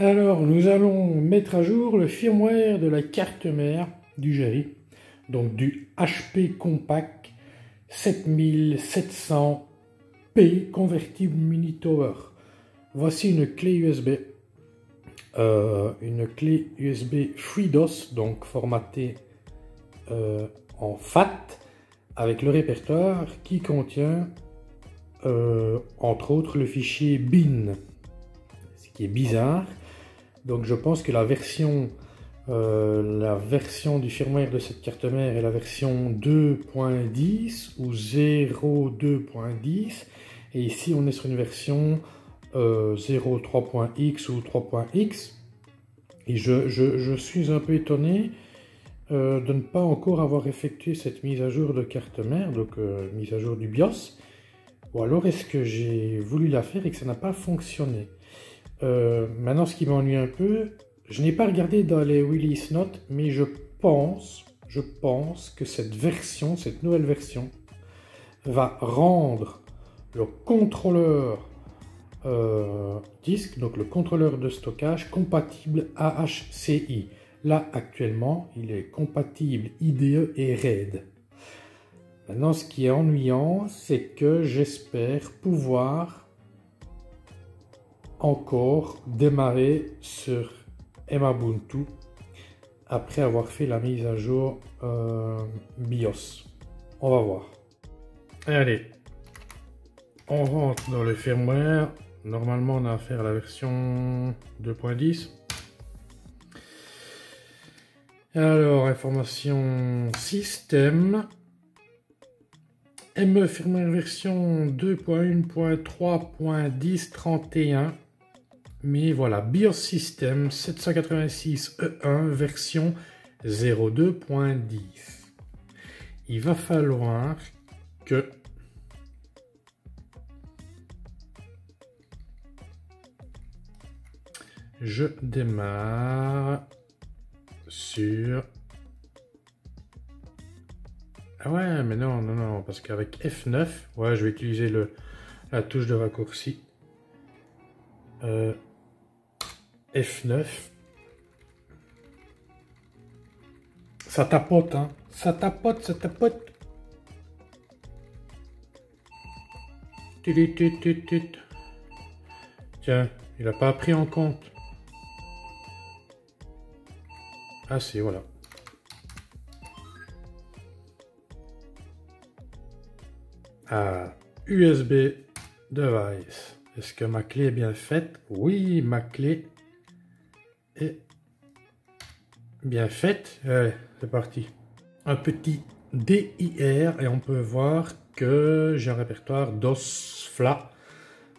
Alors, nous allons mettre à jour le firmware de la carte mère du Jerry, donc du HP Compact 7700P Convertible Mini Tower. Voici une clé USB, euh, une clé USB FreeDOS, donc formatée euh, en FAT, avec le répertoire qui contient euh, entre autres le fichier bin, ce qui est bizarre. Donc je pense que la version, euh, la version du firmware de cette carte mère est la version 2.10 ou 0.2.10 et ici on est sur une version euh, 0.3.x ou 3.x et je, je, suis un peu étonné euh, de ne pas encore avoir effectué cette mise à jour de carte mère, donc mise à jour du BIOS, ou alors est-ce que j'ai voulu la faire et que ça n'a pas fonctionné? Euh, Maintenant, ce qui m'ennuie un peu, je n'ai pas regardé dans les release notes, mais je pense, je pense que cette version, cette nouvelle version, va rendre le contrôleur euh, disque, donc le contrôleur de stockage, compatible AHCI. Là, actuellement, il est compatible IDE et RAID. Maintenant, ce qui est ennuyant, c'est que j'espère pouvoir encore démarrer sur Ubuntu après avoir fait la mise à jour euh, BIOS. On va voir. Allez, on rentre dans le firmware. Normalement, on a affaire à la version 2.10. Alors, information système. ME firmware version 2.1.3.10.31. Mais voilà, BIOS System 786E1 version 02.10. Il va falloir que je démarre sur ah ouais, mais non, non, non, parce qu'avec F9, ouais, je vais utiliser le, la touche de raccourci. Euh, F9. Ça tapote, hein. Ça tapote, ça tapote. Tiens, il n'a pas pris en compte. Ah si, voilà. USB device. Est-ce que ma clé est bien faite? Oui, ma clé bien faite. C'est parti. Un petit DIR et on peut voir que j'ai un répertoire DOS FLA.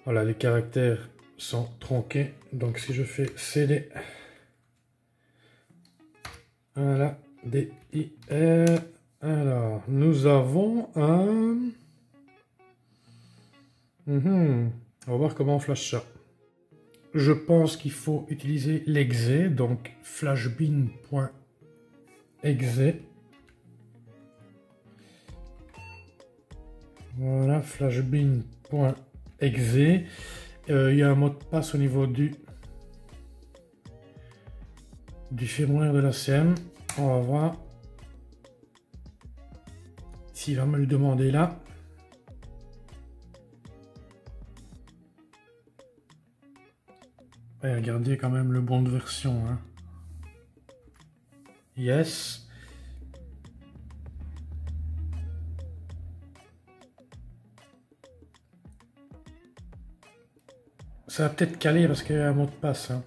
Voilà, les caractères sont tronqués. Donc si je fais CD, voilà, DIR. Alors, nous avons un Mhm. On va voir comment on flash ça. Je pense qu'il faut utiliser l'exe, donc flashbin.exe. Voilà, flashbin.exe. Euh, il y a un mot de passe au niveau du, du firmware de la CM. On va voir s'il va me le demander là. Regardez quand même le bon de version. Hein. Yes. Ça va peut-être caler parce qu'il y a un mot de passe. Hein.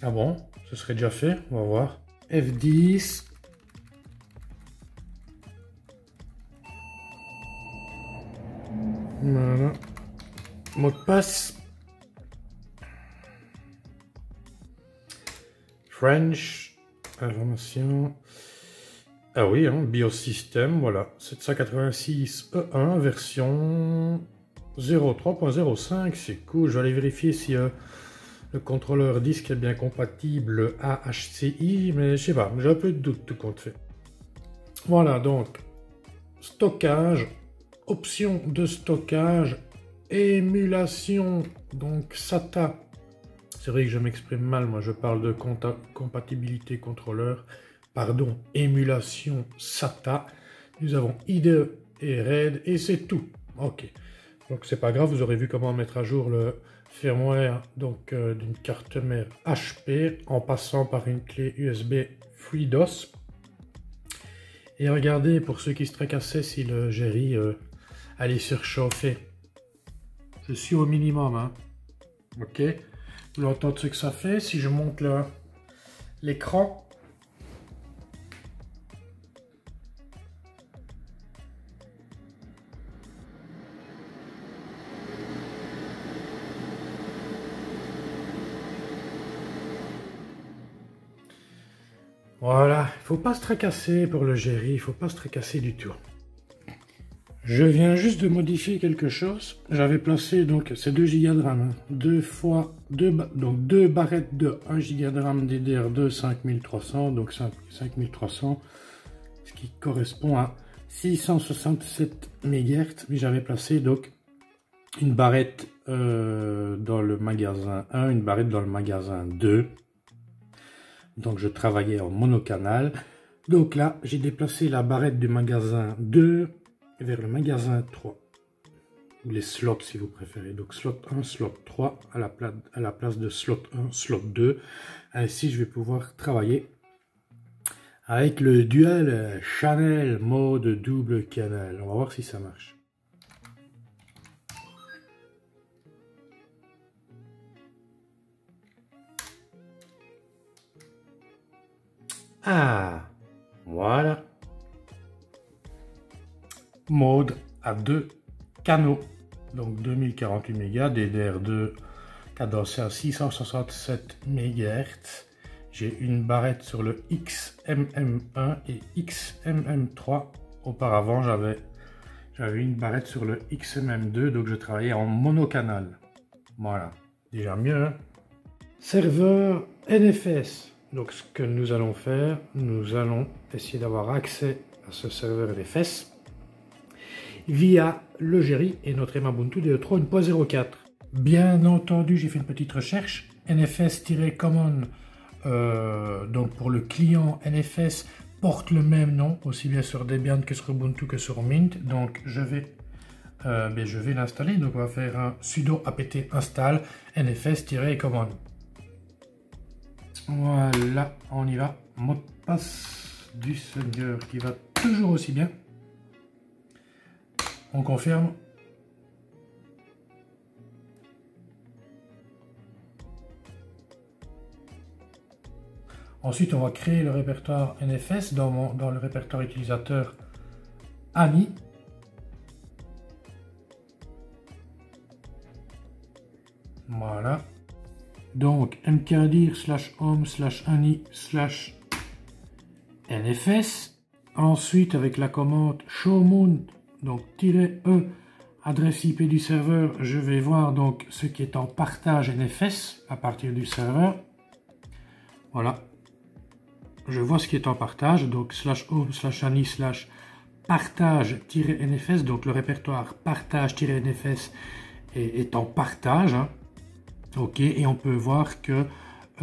Ah bon? Ce serait déjà fait On va voir. F10. Voilà. Mot de passe. French. Information. Ah oui, hein, biosystème, voilà. 786 E1, version 03.05. C'est cool. Je vais aller vérifier si euh, le contrôleur disque est bien compatible AHCI, mais je sais pas, j'ai un peu de doute tout compte fait. Voilà, donc, stockage option de stockage, émulation, donc SATA. C'est vrai que je m'exprime mal, moi je parle de compatibilité contrôleur. Pardon, émulation SATA. Nous avons IDE et RAID et c'est tout. Ok. Donc c'est pas grave, vous aurez vu comment mettre à jour le firmware donc euh, d'une carte mère HP en passant par une clé USB FreeDOS. Et regardez, pour ceux qui se tracassaient si le Jerry allait surchauffer. Je suis au minimum, hein. Ok Vous entendez ce que ça fait si je monte l'écran? Voilà, il faut pas se tracasser pour le gérer, il faut pas se tracasser du tout. Je viens juste de modifier quelque chose. J'avais placé donc ces 2 Go de RAM, deux fois deux, donc deux barrettes de 1 Go de RAM DDR2 5300, donc 5300, ce qui correspond à 667 MHz. Mais j'avais placé donc une barrette euh, dans le magasin 1, une barrette dans le magasin 2 donc je travaillais en monocanal. Donc là, j'ai déplacé la barrette du magasin 2 vers le magasin 3. Ou les slots si vous préférez. Donc slot 1, slot 3 à la, place, à la place de slot 1, slot 2. Ainsi, je vais pouvoir travailler avec le dual Chanel mode double canal. On va voir si ça marche. Ah, voilà. Mode à deux canaux. Donc 2048 mégas, DDR2 cadencé à 667 MHz. J'ai une barrette sur le XMM1 et XMM3. Auparavant, j'avais une barrette sur le XMM2, donc je travaillais en monocanal. Voilà, déjà mieux. Hein. Serveur NFS. Donc ce que nous allons faire, nous allons essayer d'avoir accès à ce serveur LFS via le Jerry et notre Ubuntu DE3 1.04. Bien entendu, j'ai fait une petite recherche. NFS-common, euh, donc pour le client NFS, porte le même nom, aussi bien sur Debian que sur Ubuntu que sur Mint. Donc je vais, euh, ben, vais l'installer. Donc on va faire un sudo apt install nfs-common. Voilà, on y va. Mot de passe du Seigneur qui va toujours aussi bien. On confirme. Ensuite, on va créer le répertoire NFS dans, dans le répertoire utilisateur AMI. Voilà. Donc, mkdir slash home slash ani slash nfs. Ensuite, avec la commande showmount, donc "-e", adresse IP du serveur, je vais voir donc ce qui est en partage NFS à partir du serveur. Voilà. Je vois ce qui est en partage, donc slash home slash ani slash partage-nfs, donc le répertoire partage-nfs est, en partage. Hein. Ok, et on peut voir que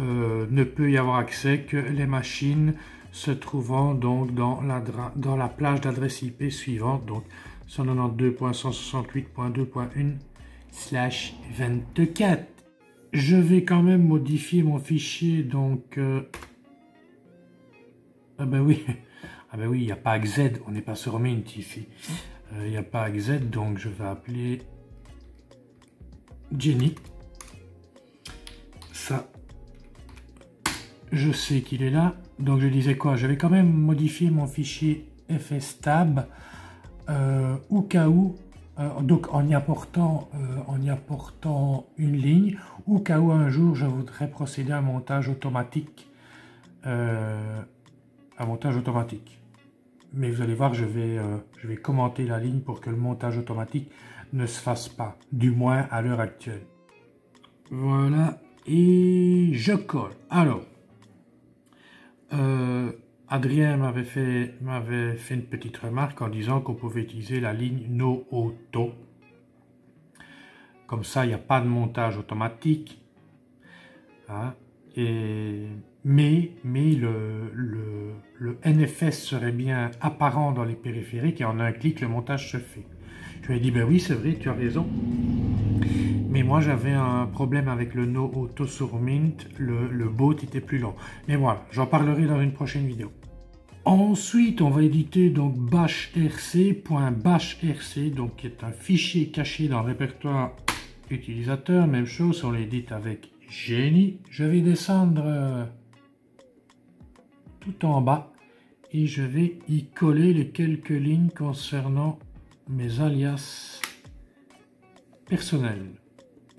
euh, ne peut y avoir accès que les machines se trouvant donc dans la, dans la plage d'adresse IP suivante, donc 192.168.2.1 slash 24. Je vais quand même modifier mon fichier, donc... Euh, ah ben oui, ah ben oui, il n'y a pas Z, on n'est pas sur Mint ici. Euh, il n'y a pas Z, donc je vais appeler Jenny je sais qu'il est là. Donc je disais quoi? Je vais quand même modifier mon fichier fstab au cas où, euh, donc en y, apportant, euh, en y apportant une ligne, au cas où un jour je voudrais procéder à un montage automatique. un montage automatique. Mais vous allez voir, je vais, je vais commenter la ligne pour que le montage automatique ne se fasse pas, du moins à l'heure actuelle. Voilà, et je colle. Alors, euh, Adrien m'avait fait, m'avait fait une petite remarque en disant qu'on pouvait utiliser la ligne No Auto. Comme ça, il n'y a pas de montage automatique. Hein. mais le, NFS serait bien apparent dans les périphériques et en un clic, le montage se fait. Je lui ai dit, ben oui, c'est vrai, tu as raison. Mais moi, j'avais un problème avec le No Auto sur Mint, le, le boot était plus lent. Mais voilà, j'en parlerai dans une prochaine vidéo. Ensuite, on va éditer donc bashrc.bashrc, donc qui est un fichier caché dans le répertoire utilisateur. Même chose, on l'édite avec Genie. Je vais descendre euh, tout en bas et je vais y coller les quelques lignes concernant mes alias personnels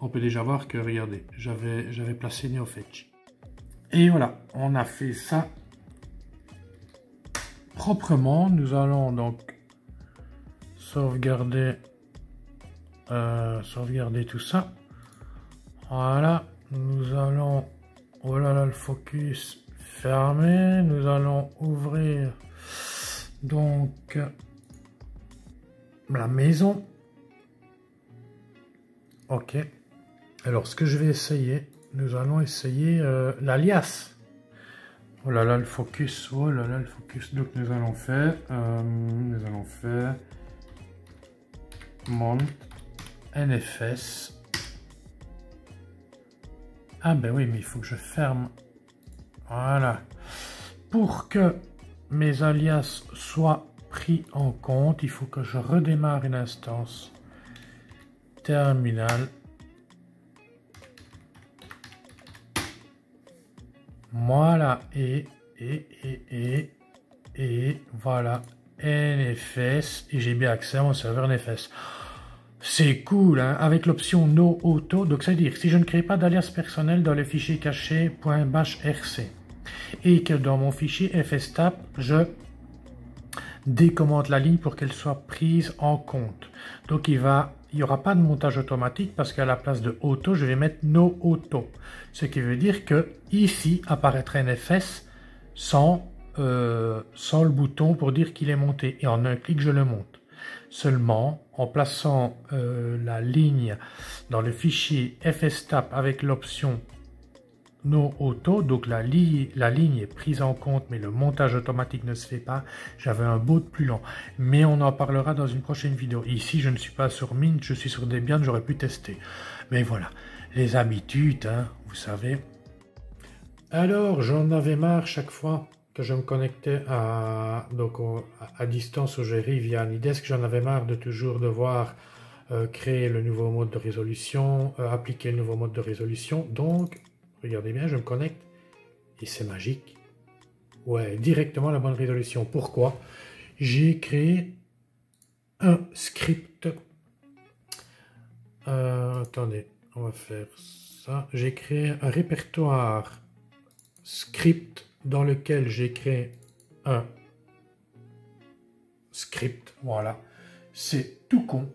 on peut déjà voir que, regardez, j'avais placé NeoFetch. Et voilà, on a fait ça proprement. Nous allons donc sauvegarder, euh, sauvegarder tout ça. Voilà, nous allons, voilà là le focus fermé. Nous allons ouvrir donc la maison. Ok. Alors, ce que je vais essayer, nous allons essayer euh, l'alias. Oh là là, le focus. Oh là là, le focus. Donc, nous allons faire, euh, nous allons faire mont nfs. Ah ben oui, mais il faut que je ferme. Voilà. Pour que mes alias soient pris en compte, il faut que je redémarre une instance terminale Voilà, et, et, et, et, et, voilà, NFS, et j'ai bien accès à mon serveur NFS. C'est cool, hein, avec l'option No Auto, donc c'est à dire si je ne crée pas d'alias personnel dans le fichier caché .bashrc et que dans mon fichier fstap, je décommente la ligne pour qu'elle soit prise en compte. Donc il va il n'y aura pas de montage automatique parce qu'à la place de auto, je vais mettre no auto. Ce qui veut dire que ici apparaîtra NFS sans, euh, sans le bouton pour dire qu'il est monté. Et en un clic, je le monte. Seulement, en plaçant euh, la ligne dans le fichier fstap avec l'option No Auto, donc la, ligne est prise en compte, mais le montage automatique ne se fait pas. J'avais un boot plus lent, mais on en parlera dans une prochaine vidéo. Ici, je ne suis pas sur Mint, je suis sur Debian, j'aurais pu tester. Mais voilà, les habitudes, hein, vous savez. Alors, j'en avais marre chaque fois que je me connectais à, donc, à distance au Géry via Nidesk, j'en avais marre de toujours devoir euh, créer le nouveau mode de résolution, euh, appliquer le nouveau mode de résolution. Donc, Regardez bien, je me connecte et c'est magique. Ouais, directement la bonne résolution. Pourquoi? J'ai créé un script. Euh, attendez, on va faire ça. J'ai créé un répertoire script dans lequel j'ai créé un script. Voilà, c'est tout con.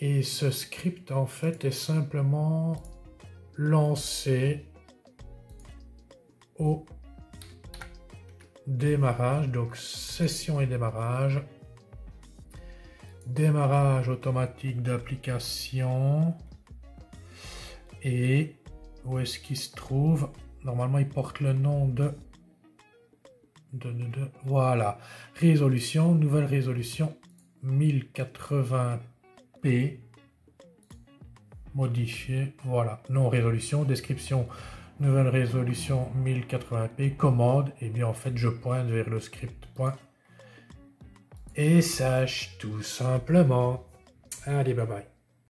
Et ce script, en fait, est simplement lancé démarrage, donc session et démarrage, démarrage automatique d'application. Et où est-ce qu'il se trouve? Normalement, il porte le nom de, voilà, résolution, nouvelle résolution 1080p modifié, voilà, non résolution, description nouvelle résolution 1080p, commande, et bien en fait je pointe vers le script point. Et sache tout simplement. Allez, bye bye.